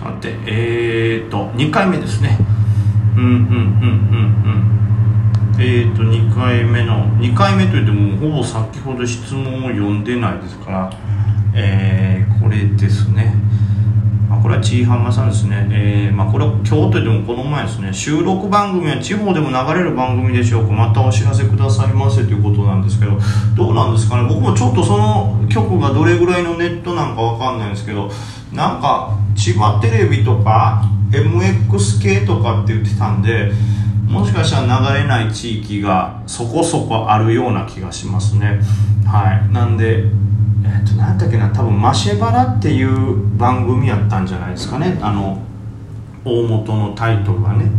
さてえーと2回目ですね。うんうんうんうんうん。えーと2回目の2回目といってもほぼ先ほど質問を読んでないですからえー、これですね、これはちいはんまさんですね、えーまあ、これは今日といってもこの前ですね。収録番組は地方でも流れる番組でしょうか。またお知らせくださいませ。ということなんですけど。どうなんですかね。僕もちょっとその曲がどれぐらいのネットなんかわかんないんですけど。なんか千葉テレビとか MX 系とかって言ってたんでもしかしたら流れない地域がそこそこあるような気がしますね。はい。なんでえっと何だっけな多分マシェバラっていう番組やったんじゃないですかね。あの大元のタイトルはね。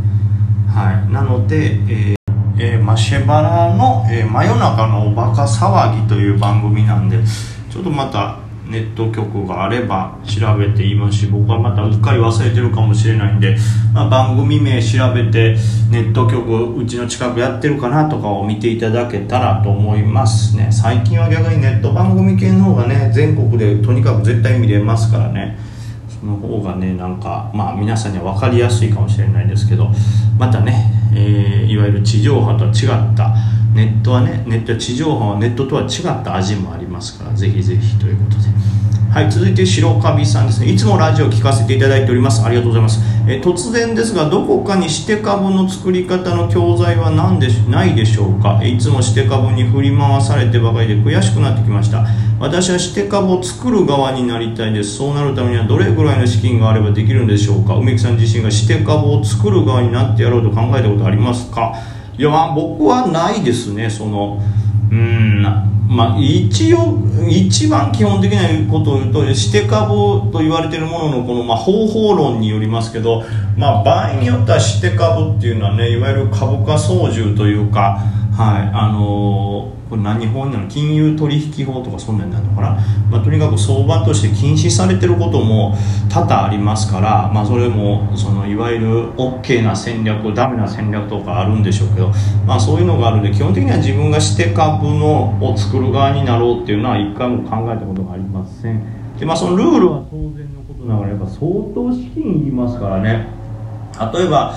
はい。なので、えーえーマシェバラの、えー真夜中のおバカ騒ぎ」という番組なんでちょっとまたネット局があれば調べていますし僕はまたうっかり忘れてるかもしれないんで、まあ、番組名調べてネット局うちの近くやってるかなとかを見ていただけたらと思いますね。最近は逆にネット番組系の方がね全国でとにかく絶対見れますからね。その方がねなんかまあ皆さんには分かりやすいかもしれないですけどまたね、えーいわゆる地上波とは違ったネットはねネット地上波はネットとは違った味もあります。ますからぜひぜひということで。はい続いて白カビさんですね。いつもラジオ聞かせていただいております。ありがとうございます、え突然ですがどこかにして株の作り方の教材は何でないでしょうか？いつもして株に振り回されてばかりで悔しくなってきました。私はして株を作る側になりたいです。そうなるためにはどれぐらいの資金があればできるんでしょうか？梅木さん自身がして株を作る側になってやろうと考えたことありますか？いや僕はないですね。そのうん。まあ一応一番基本的なことを言うとして株と言われているもののこのまあ方法論によりますけど、まあ、場合によってはして株っていうのはねいわゆる株価操縦というかはいあのーこれ何法なの？金融取引法とかそんなんになるのかな、まあ、とにかく相場として禁止されてることも多々ありますから、まあ、それもそのいわゆる OK な戦略ダメな戦略とかあるんでしょうけど、まあ、そういうのがあるんで基本的には自分がして株のを作る側になろうっていうのは一回も考えたことがありません。で、まあ、そのルールは当然のことながらやっぱ相当資金いりますからね。例えば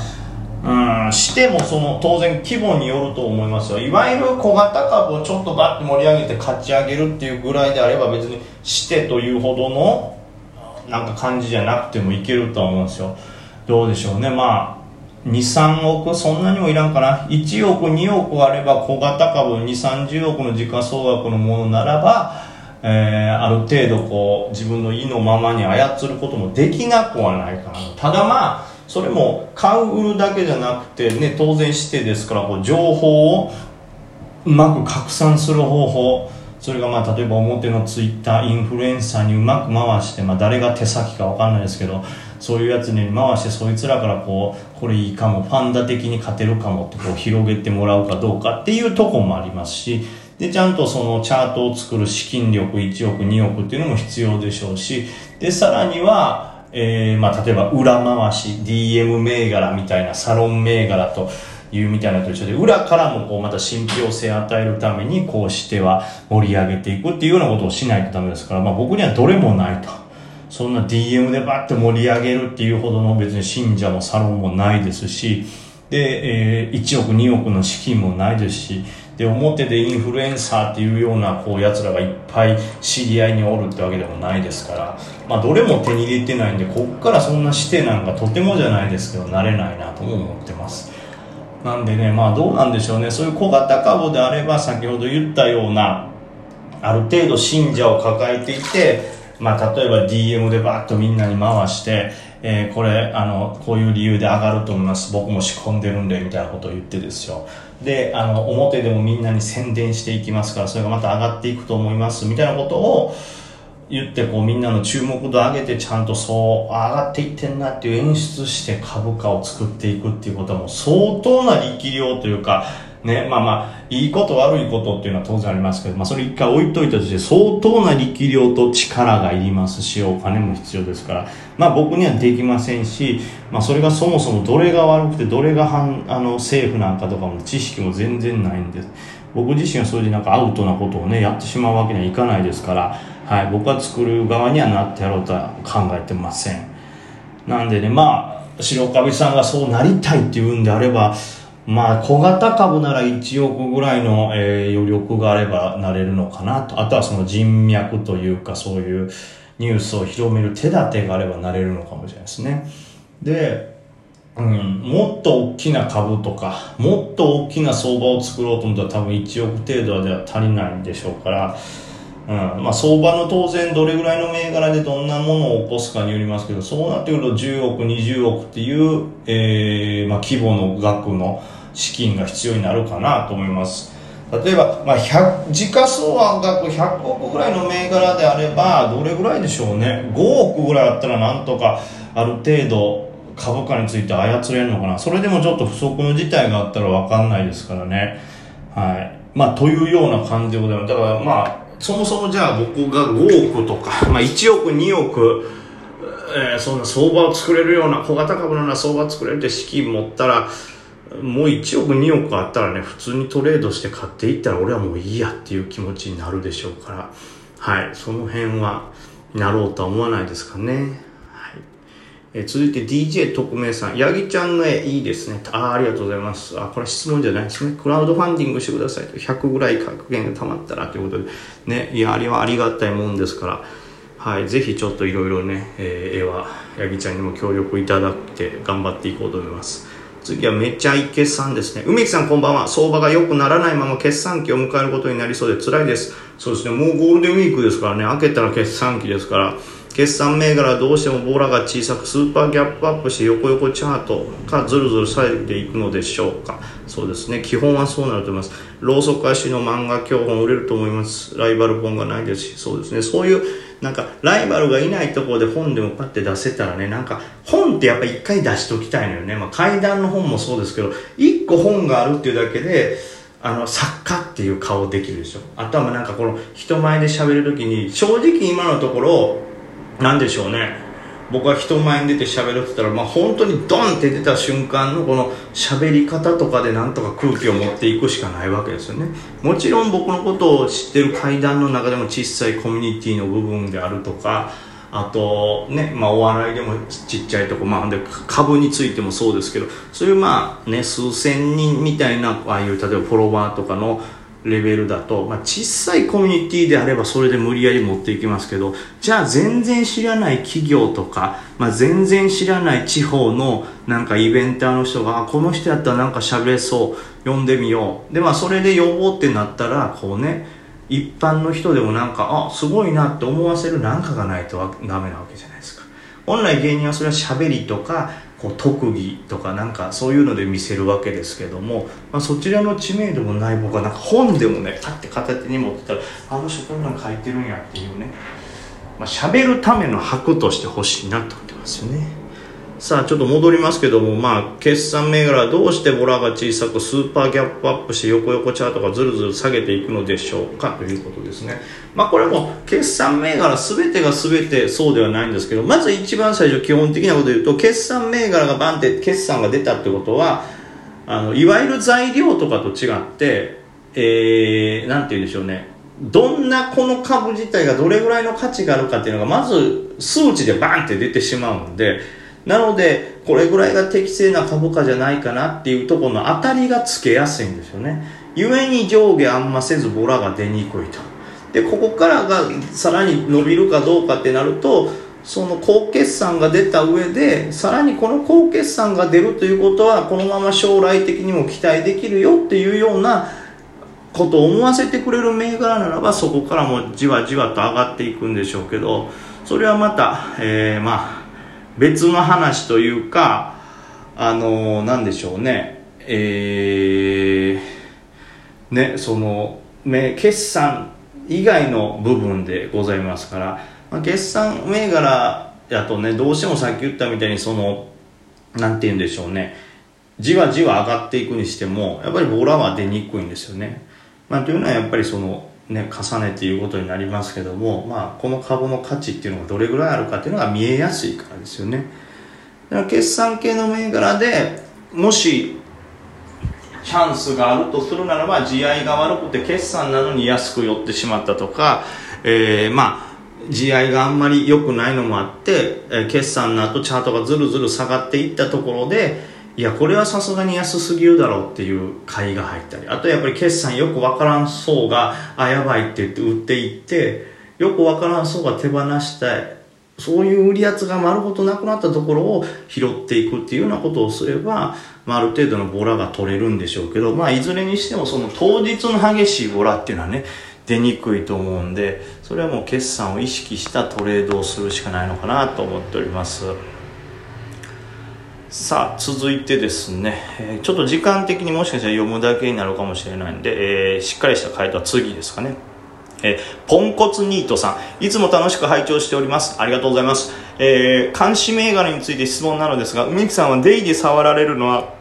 うんしてもその当然規模によると思いますよ。いわゆる小型株をちょっとバッて盛り上げて勝ち上げるっていうぐらいであれば別にしてというほどのなんか感じじゃなくてもいけるとは思うんですよ。どうでしょうね。まあ23億そんなにもいらんかな1億2億あれば小型株2 3 0億の時価総額のものならばえーある程度こう自分の意のままに操ることもできなくはないかなただまあそれも買う売るだけじゃなくてね当然してですからこう情報をうまく拡散する方法それがまあ例えば表のツイッターインフルエンサーにうまく回して、まあ、誰が手先か分かんないですけどそういうやつに回してそいつらからこうこれいいかもファンダ的に勝てるかもってこう広げてもらうかどうかっていうとこもありますしでちゃんとそのチャートを作る資金力1億2億っていうのも必要でしょうしでさらには、えーまあ、例えば裏回し DM 銘柄みたいなサロン銘柄というみたいなと一緒で裏からもこうまた信憑性を与えるためにこうしては盛り上げていくっていうようなことをしないとダメですから、まあ、僕にはどれもないと。そんな DM でバッて盛り上げるっていうほどの別に信者もサロンもないですしで、えー1億2億の資金もないですしで表でインフルエンサーっていうようなこうやつらがいっぱい知り合いにおるってわけでもないですから、まあ、どれも手に入れてないんでこっからそんなしてなんかとてもじゃないですけどなれないなとも思ってます。なんでねまあどうなんでしょうね。そういう小型株であれば先ほど言ったようなある程度信者を抱えていて、まあ、例えば DM でバーッとみんなに回して、えーこれあのこういう理由で上がると思います。僕も仕込んでるんでみたいなことを言ってですよ。であの表でもみんなに宣伝していきますからそれがまた上がっていくと思います。みたいなことを言ってこうみんなの注目度上げてちゃんとそう上がっていってんなっていう演出して株価を作っていくっていうことはもう相当な力量というかねまあまあいいこと悪いことっていうのは当然ありますけど、まあ、それ一回置いといたとして相当な力量と力がいりますしお金も必要ですからまあ僕にはできませんし、まあ、それがそもそもどれが悪くてどれが反あの政府なんかとかも知識も全然ないんです。僕自身はそれでなんかアウトなことをねやってしまうわけにはいかないですから、はい、僕は作る側にはなってやろうとは考えてません。なんでねまあ白カビさんがそうなりたいっていうんであればまあ小型株なら1億ぐらいの、えー、余力があればなれるのかなと。あとはその人脈というかそういうニュースを広める手立てがあればなれるのかもしれないですね。でうん、もっと大きな株とかもっと大きな相場を作ろうと思ったら多分1億程度では足りないんでしょうから、うん。まあ、相場の当然どれぐらいの銘柄でどんなものを起こすかによりますけどそうなってくると10億20億っていう、えーまあ、規模の額の資金が必要になるかなと思います。例えば、まあ、時価総額100億ぐらいの銘柄であればどれぐらいでしょうね。5億ぐらいあったらなんとかある程度株価について操れるのかな。それでもちょっと不測の事態があったら分かんないですからね。はい。まあというような感じでございます。だからまあそもそもじゃあ僕が5億とか、まあ、1億2億えー、そんな相場を作れるような小型株のような相場を作れるって資金持ったらもう1億2億あったらね普通にトレードして買っていったら俺はもういいやっていう気持ちになるでしょうから。はい。その辺はなろうとは思わないですかね。え続いて DJ 特命さん。ヤギちゃんの絵いいですね。ああありがとうございます。あ、これ質問じゃないですね。クラウドファンディングしてくださいと。100ぐらい格言が溜まったらということで。ね、いや、あれはありがたいもんですから。はい、ぜひちょっといろいろね、えー、絵はヤギちゃんにも協力いただいて頑張っていこうと思います。次はめちゃイケさんですね。梅木さんこんばんは。相場が良くならないまま決算期を迎えることになりそうで辛いです。そうですね。もうゴールデンウィークですからね。開けたら決算期ですから。決算銘柄どうしてもボーラが小さくスーパーギャップアップして横横チャートがずるずる下げていくのでしょうか。そうですね。基本はそうなると思います。ローソク足の漫画教本売れると思います。ライバル本がないですし。そうですね。そういうなんかライバルがいないところで本でもパッて出せたらねなんか本ってやっぱ一回出しときたいのよね、まあ、階段の本もそうですけど一個本があるっていうだけであの作家っていう顔できるでしょ。あとはなんかこの人前で喋るときに正直今のところ何でしょうね。僕は人前に出て喋るって言ったら、まあ、本当にドンって出た瞬間のこの喋り方とかでなんとか空気を持っていくしかないわけですよね。もちろん僕のことを知ってる階段の中でも小さいコミュニティの部分であるとかあとね、まあ、お笑いでもちっちゃいとこ、まあ、で株についてもそうですけどそういうまあね数千人みたいなああいう例えばフォロワーとかのレベルだと、まあ、小さいコミュニティであればそれで無理やり持っていきますけどじゃあ全然知らない企業とか、まあ、全然知らない地方のなんかイベンターの人がこの人やったらなんか喋れそう呼んでみよう。でまあそれで呼ぼうってなったらこうね一般の人でもなんかあすごいなって思わせるなんかがないとダメなわけじゃないですか。本来芸人はそれは喋りとかこう特技とかなんかそういうので見せるわけですけども、まあ、そちらの知名度もない僕はなんか本でもねパッて片手に持ってたらあの人こんなん書いてるんやっていうねまあ、喋るための箔として欲しいなと思ってますよね。さあちょっと戻りますけどもまあ決算銘柄どうしてボラが小さくスーパーギャップアップして横横チャートがずるずる下げていくのでしょうかということですね。まあこれも決算銘柄全てが全てそうではないんですけどまず一番最初基本的なことで言うと決算銘柄がバンって決算が出たってことはあのいわゆる材料とかと違ってえー、なんて言うんでしょうね。どんなこの株自体がどれぐらいの価値があるかっていうのがまず数値でバンって出てしまうんでなのでこれぐらいが適正な株価じゃないかなっていうところの当たりがつけやすいんですよね。故に上下あんませずボラが出にくいと。でここからがさらに伸びるかどうかってなるとその高決算が出た上でさらにこの高決算が出るということはこのまま将来的にも期待できるよっていうようなことを思わせてくれる銘柄ならばそこからもじわじわと上がっていくんでしょうけどそれはまた、えー、まあ別の話というかあの何でしょうね。えー、ねその決算以外の部分でございますから、まあ、決算銘柄やとねどうしてもさっき言ったみたいにその何て言うんでしょうね。じわじわ上がっていくにしてもやっぱりボラは出にくいんですよね、まあ、というのはやっぱりそのね、重ねていうことになりますけども、まあ、この株の価値っていうのがどれぐらいあるかっていうのが見えやすいからですよね。だから決算系の銘柄でもしチャンスがあるとするならば地合いが悪くて決算なのに安く寄ってしまったとか、えー、まあ地合いがあんまり良くないのもあって、え決算の後チャートがずるずる下がっていったところでいやこれはさすがに安すぎるだろうっていう買いが入ったり。あとやっぱり決算よくわからんそうがあやばいって言って売っていってよくわからんそうが手放したいそういう売り圧が丸ごとなくなったところを拾っていくっていうようなことをすれば、まあ、ある程度のボラが取れるんでしょうけど、まあ、いずれにしてもその当日の激しいボラっていうのはね出にくいと思うんでそれはもう決算を意識したトレードをするしかないのかなと思っております。さあ続いてですね、えー、ちょっと時間的にもしかしたら読むだけになるかもしれないんで、えー、しっかりした回答は次ですかねえー、ポンコツニートさん、いつも楽しく拝聴しております。ありがとうございます。えー、監視銘柄について質問なのですが、梅木さんはデイで触られるのは、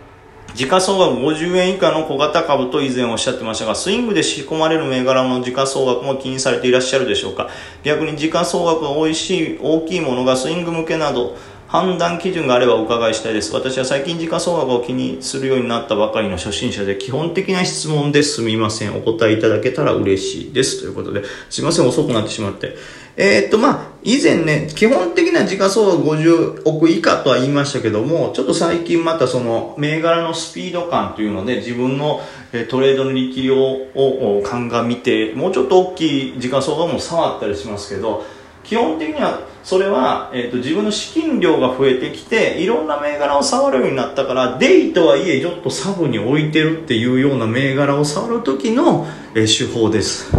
時価総額50円以下の小型株と以前おっしゃってましたが、スイングで仕込まれる銘柄の時価総額も気にされていらっしゃるでしょうか逆に時価総額が美味しい大きいものがスイング向けなど、判断基準があればお伺いしたいです。私は最近時価総額を気にするようになったばかりの初心者で基本的な質問ですみません。お答えいただけたら嬉しいです。ということで、すいません、遅くなってしまって。えー、っと、まあ、以前ね、基本的な時価総額50億以下とは言いましたけども、ちょっと最近またその銘柄のスピード感というので、自分のトレードの力量を鑑みて、もうちょっと大きい時価総額も触ったりしますけど、基本的にはそれは、えーと、自分の資金量が増えてきていろんな銘柄を触るようになったからデイとはいえちょっとサブに置いてるっていうような銘柄を触る時の、えー、手法です。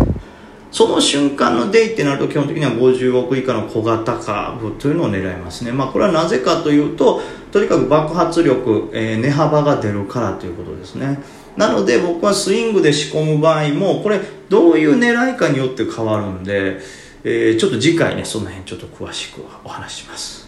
その瞬間のデイってなると基本的には50億以下の小型株というのを狙いますね。まあこれはなぜかというととにかく爆発力、えー、値幅が出るからということですね。なので僕はスイングで仕込む場合もこれどういう狙いかによって変わるんでえー、ちょっと次回ねその辺ちょっと詳しくお話します。